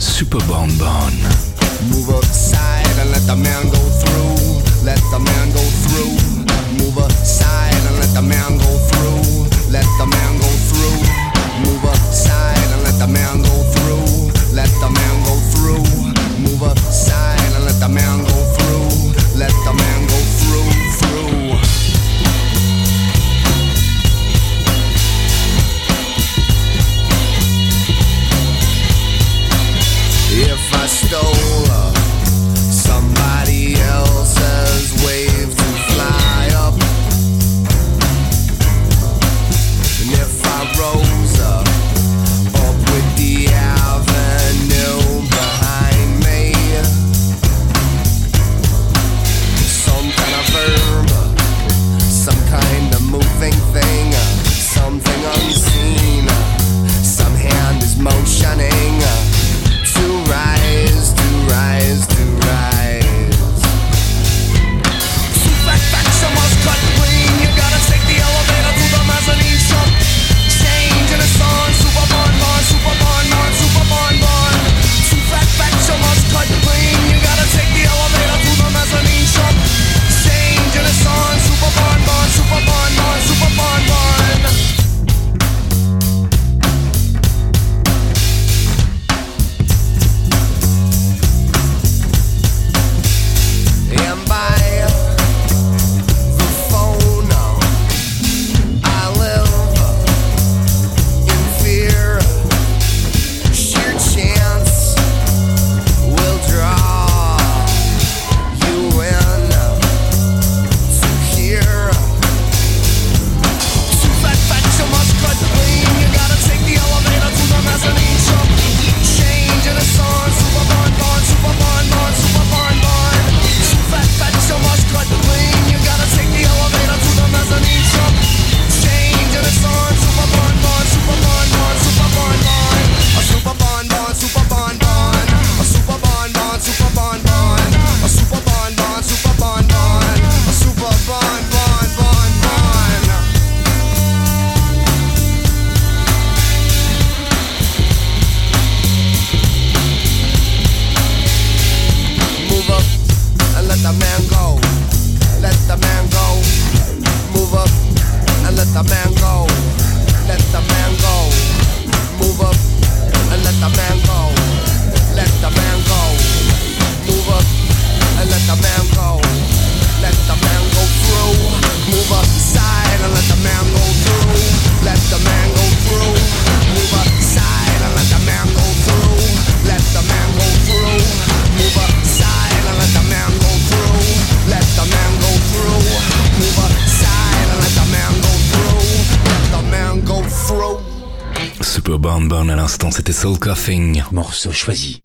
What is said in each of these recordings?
Super Bon Bon. Move aside and let the man go through. Let the man go through. Move aside and let the man go through. Let the man go through. Move aside and let the man go through. Let the man go through. Move aside and let the man go through. Let the man go stole. Brown Bone à l'instant, c'était Soul Coughing. Morceau choisi.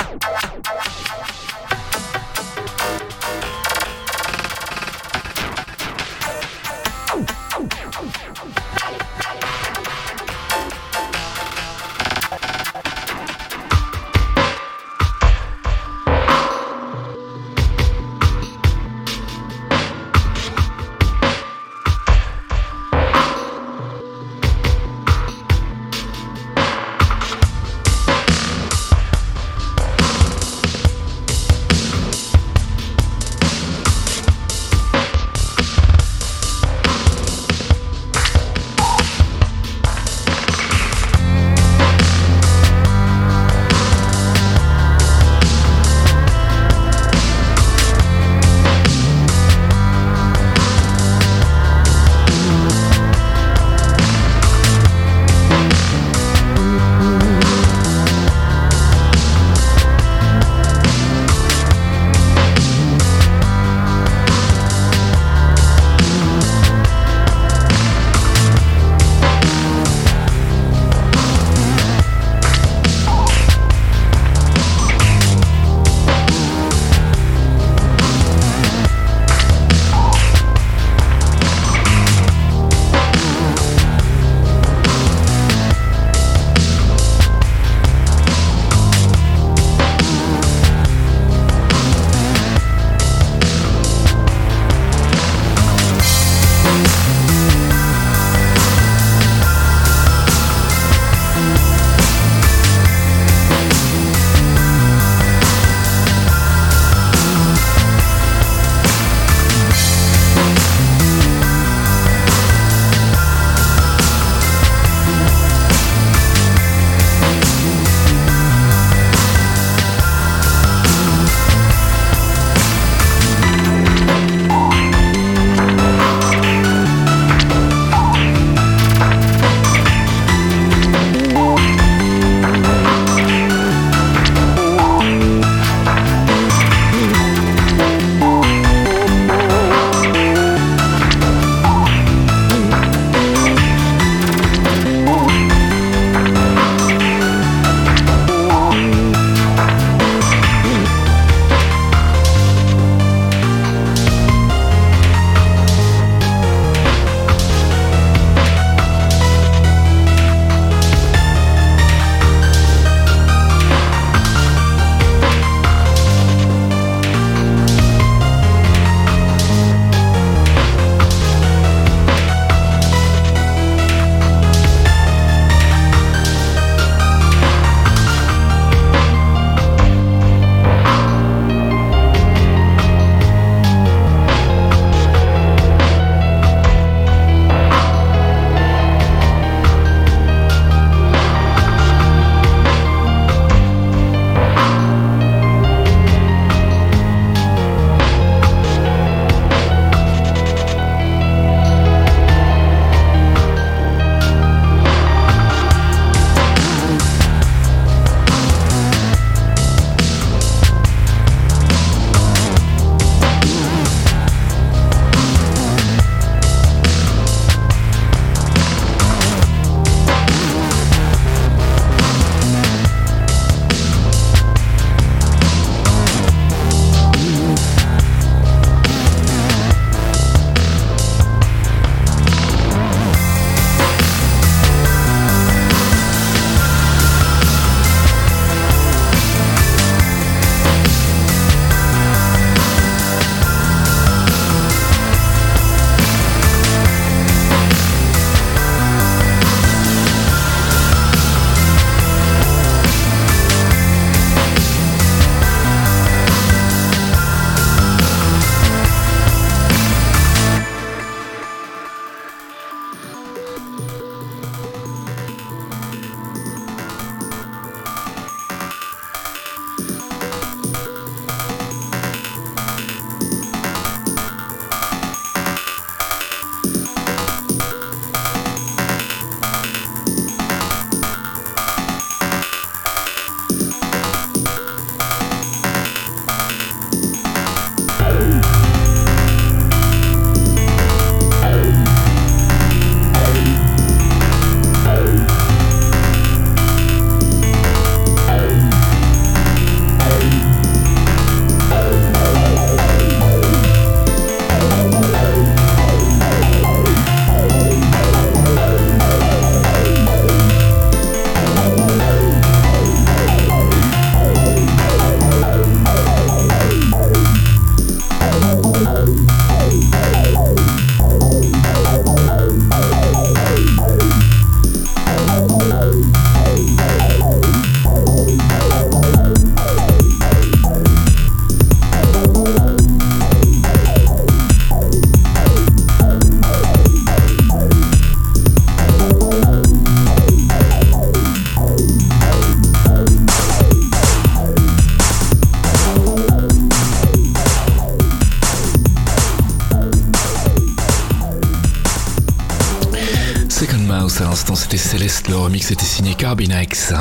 Céleste. Le remix était signé Carbinex.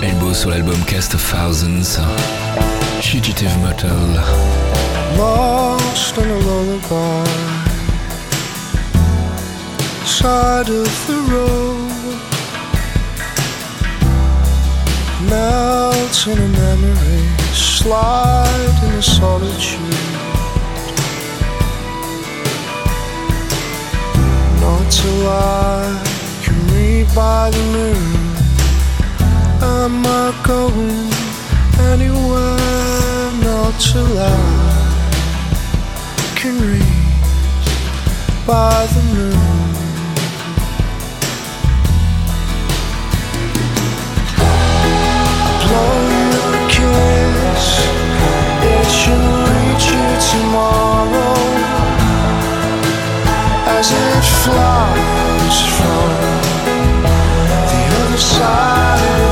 Elbow sur l'album Cast of Thousands. Fugitive Motel. Lost Side of the road Melt in a memory Slide in a solitude Not till I can read by the moon Am I going anywhere? Not till I can read by the moon. Tomorrow as it flies from the other side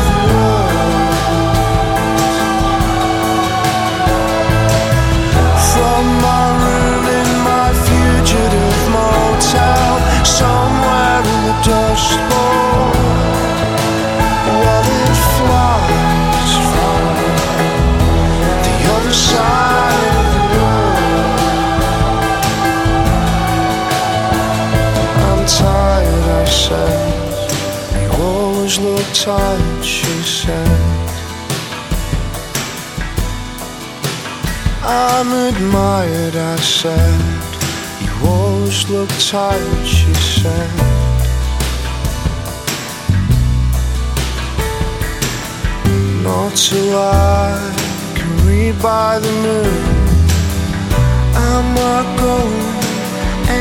said. You always look tired, she said. Not till I can read by the moon. I'm not going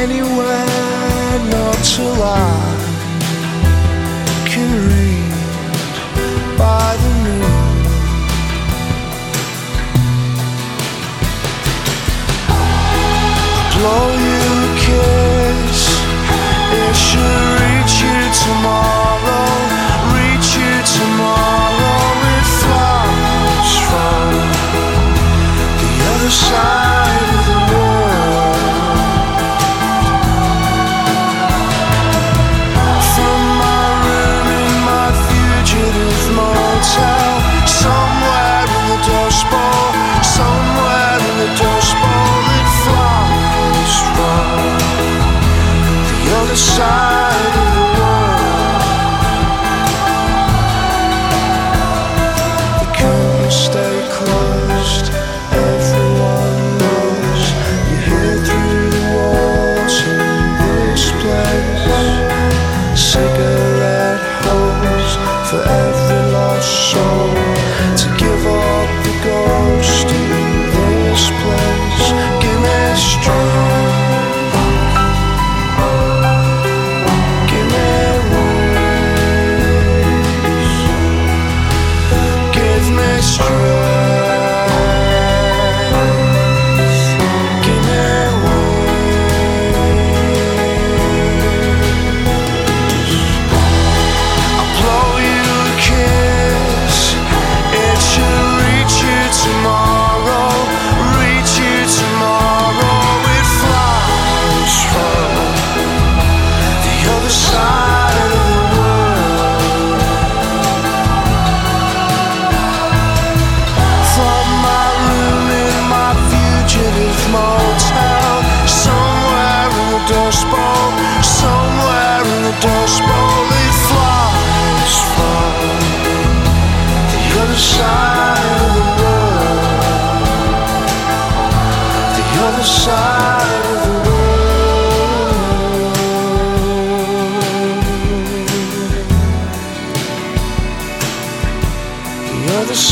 anywhere, not till I can read by the you a kiss. It should reach you tomorrow,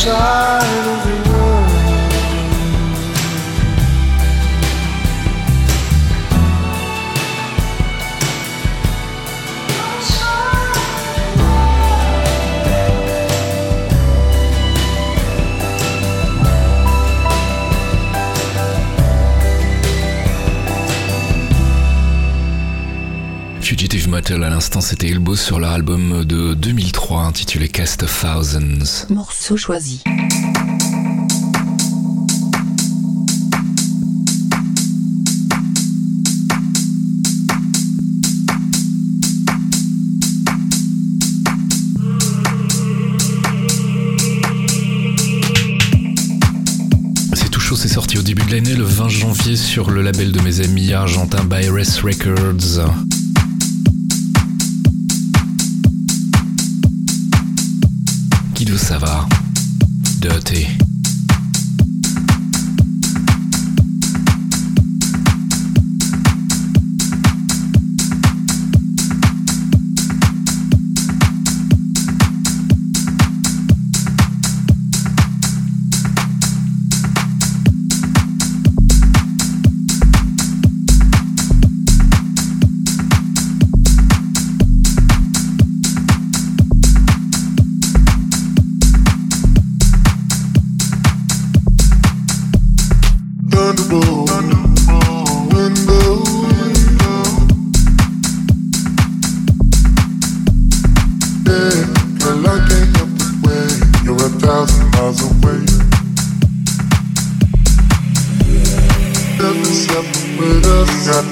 shine. À l'instant, c'était Elbow sur leur album de 2003 intitulé Cast of Thousands. Morceau choisi. c'est sorti au début de l'année, le 20 janvier, sur le label de mes amis argentins Byres Records. Guido Savard. Dirty.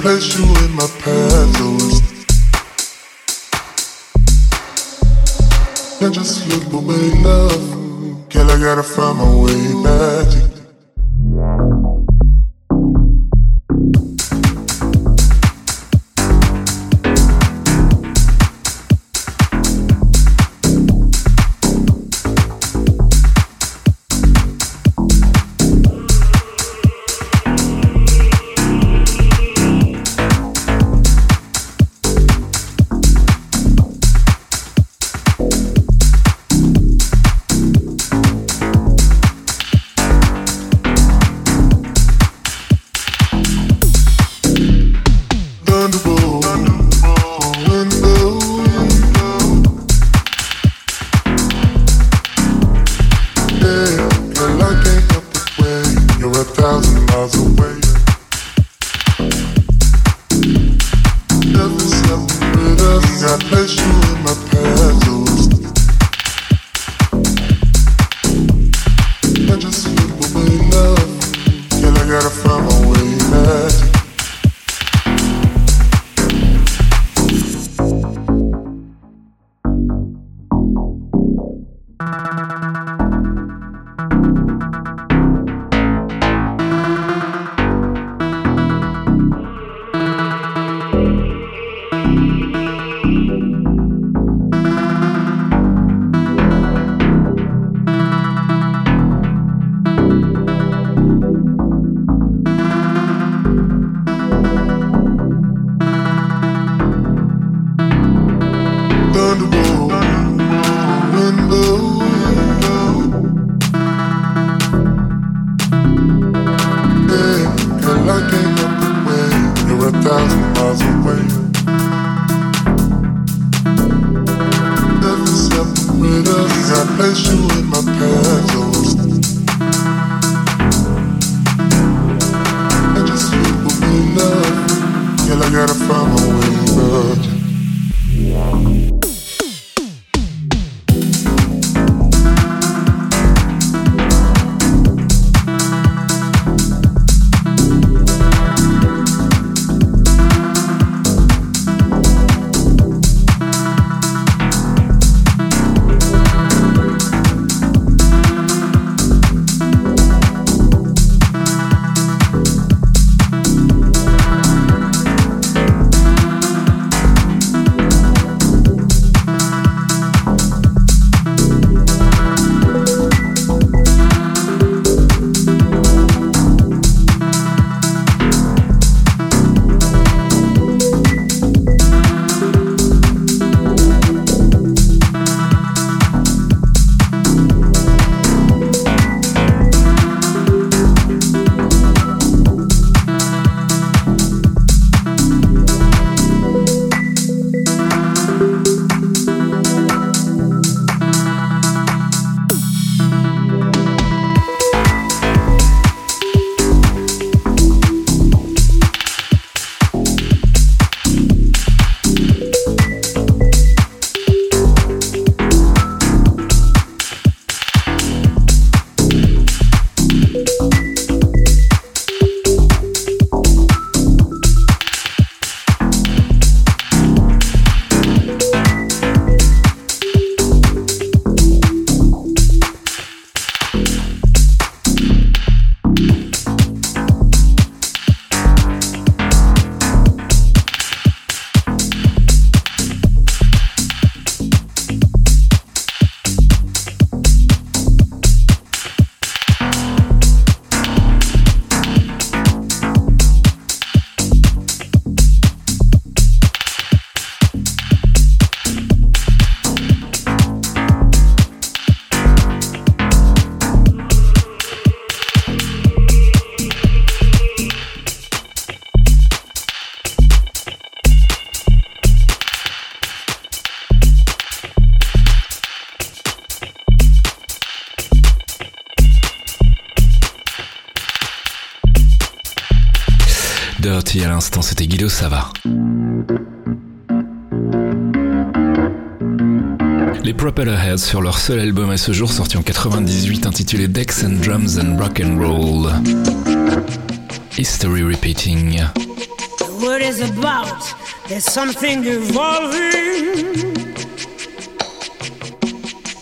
place you in my path, Lord. Can't just look away, love. Girl, I gotta find my way back that place you. Heads sur leur seul album à ce jour sorti en 98 intitulé Decks and Drums and Rock and Roll. History repeating. The word is about, there's something evolving.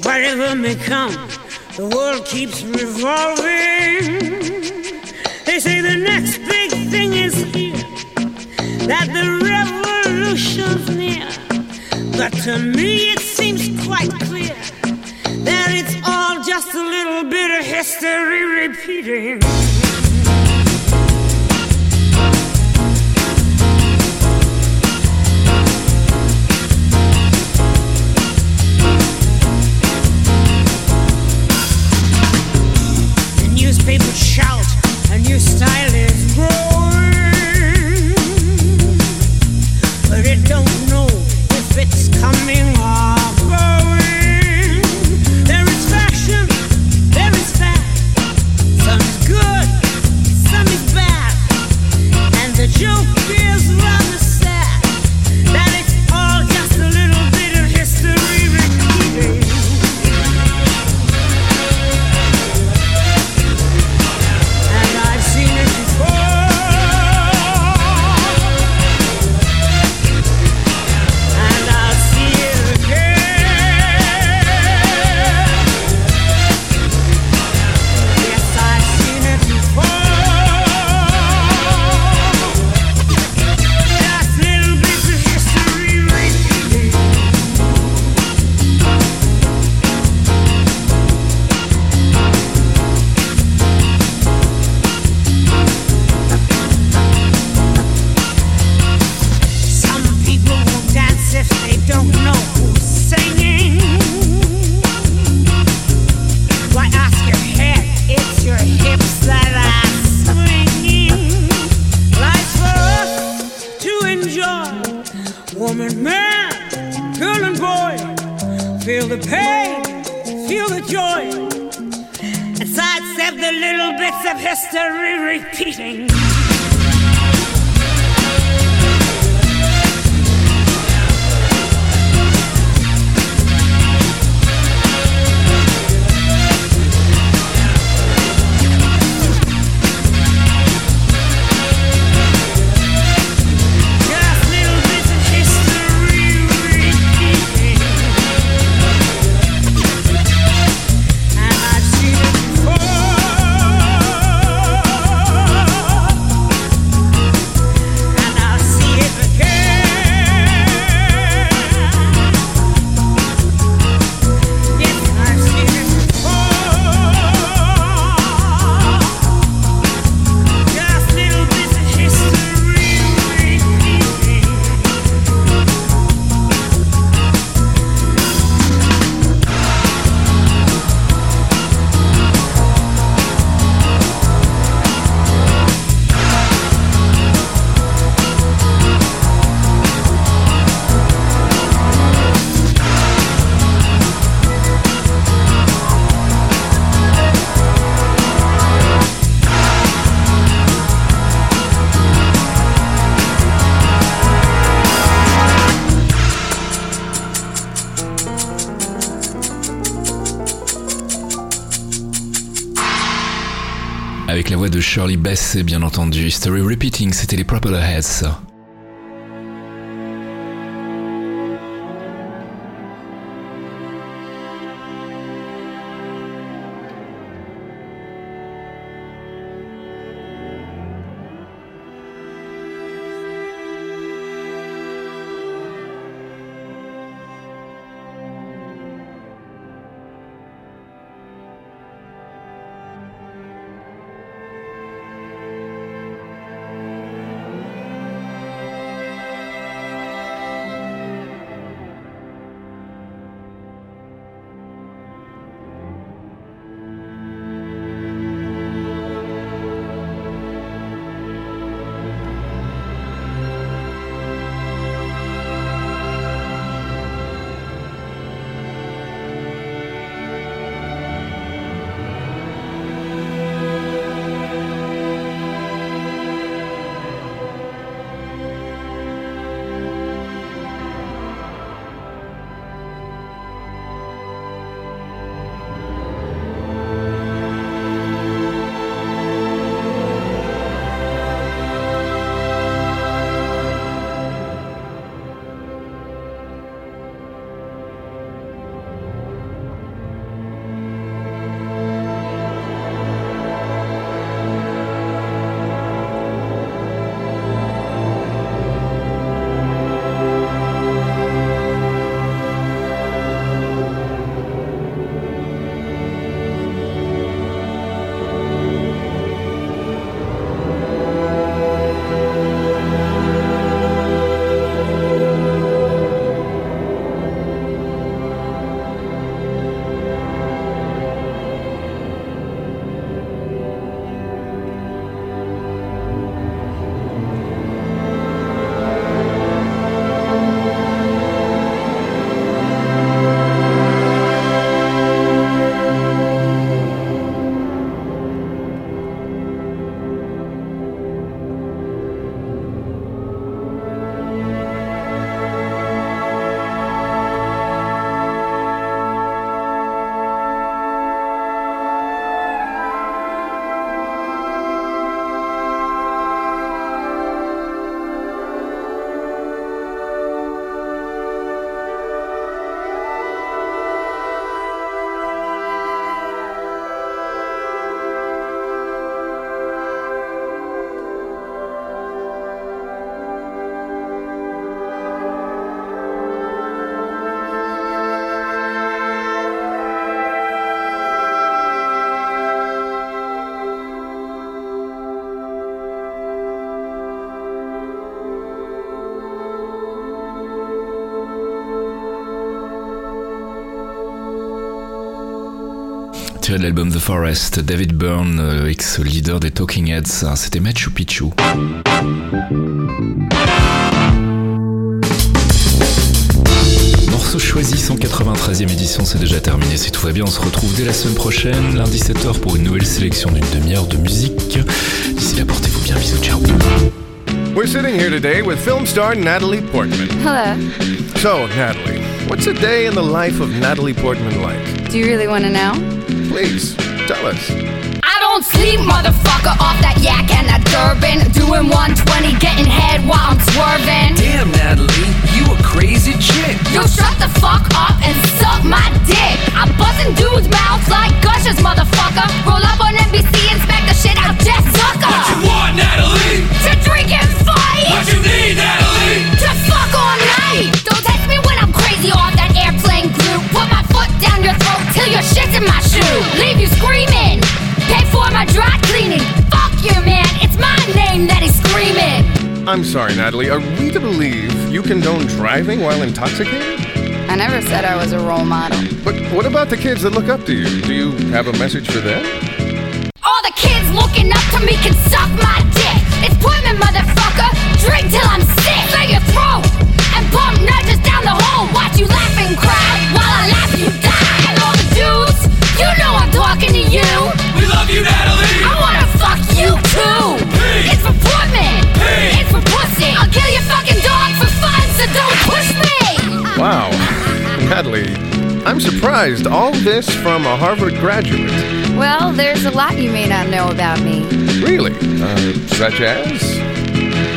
Whatever may come, the world keeps revolving. They say the next big thing is here, that the revolution's near. But to me it seems quite clear that it's all just a little bit of history repeating. Repeating. Shirley Bess, et bien entendu. Story Repeating, c'était les Propeller Heads. Tiré de l'album The Forest, David Byrne, euh, ex-leader des Talking Heads, Ah, c'était Machu Picchu. Morceau choisi, 193e édition, c'est déjà terminé. Si tout va bien, on se retrouve dès la semaine prochaine, lundi 7h, pour une nouvelle sélection d'une demi-heure de musique. D'ici là, portez-vous bien, bisous, ciao. We're sitting here today with film star Natalie Portman. Hello. So, Natalie, what's a day in the life of Natalie Portman like? Do you really want to know? Please, tell us. I don't sleep, motherfucker, off that yak and that bourbon. Doing 120, getting head while I'm swerving. Damn, Natalie, you a crazy chick. Yo, shut the fuck up and suck my dick. I'm buzzing dudes' mouths like gushers, motherfucker. Roll up on NBC, inspect the shit out Jeff Zucker. Sorry, Natalie, are we to believe you condone driving while intoxicated? I never said I was a role model. But what about the kids that look up to you? Do you have a message for them? All the kids looking up to me can suck my dick. It's Portman, motherfucker. Drink till I'm Natalie, I'm surprised. All this from a Harvard graduate. Well, there's a lot you may not know about me. Really? Uh, such as?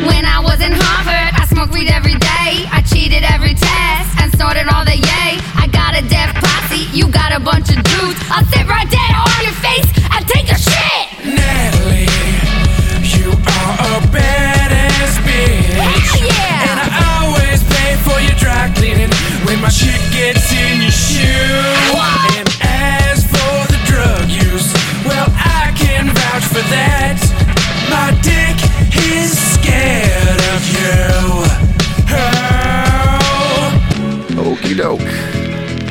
When I was in Harvard, I smoked weed every day. I cheated every test and snorted all the yay. I got a deaf posse, you got a bunch of dudes. I'll sit right there on your face and take your shit. Natalie, you are a badass bitch. Hell yeah! Dry cleaning when my shit gets in your shoe. What? And as for the drug use, well, I can vouch for that. My dick is scared of you. Oh. Okie doke.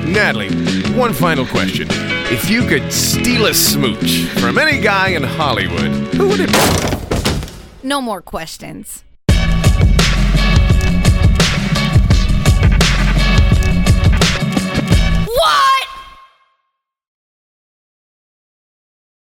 Natalie, one final question. If you could steal a smooch from any guy in Hollywood, who would it be? No more questions. What?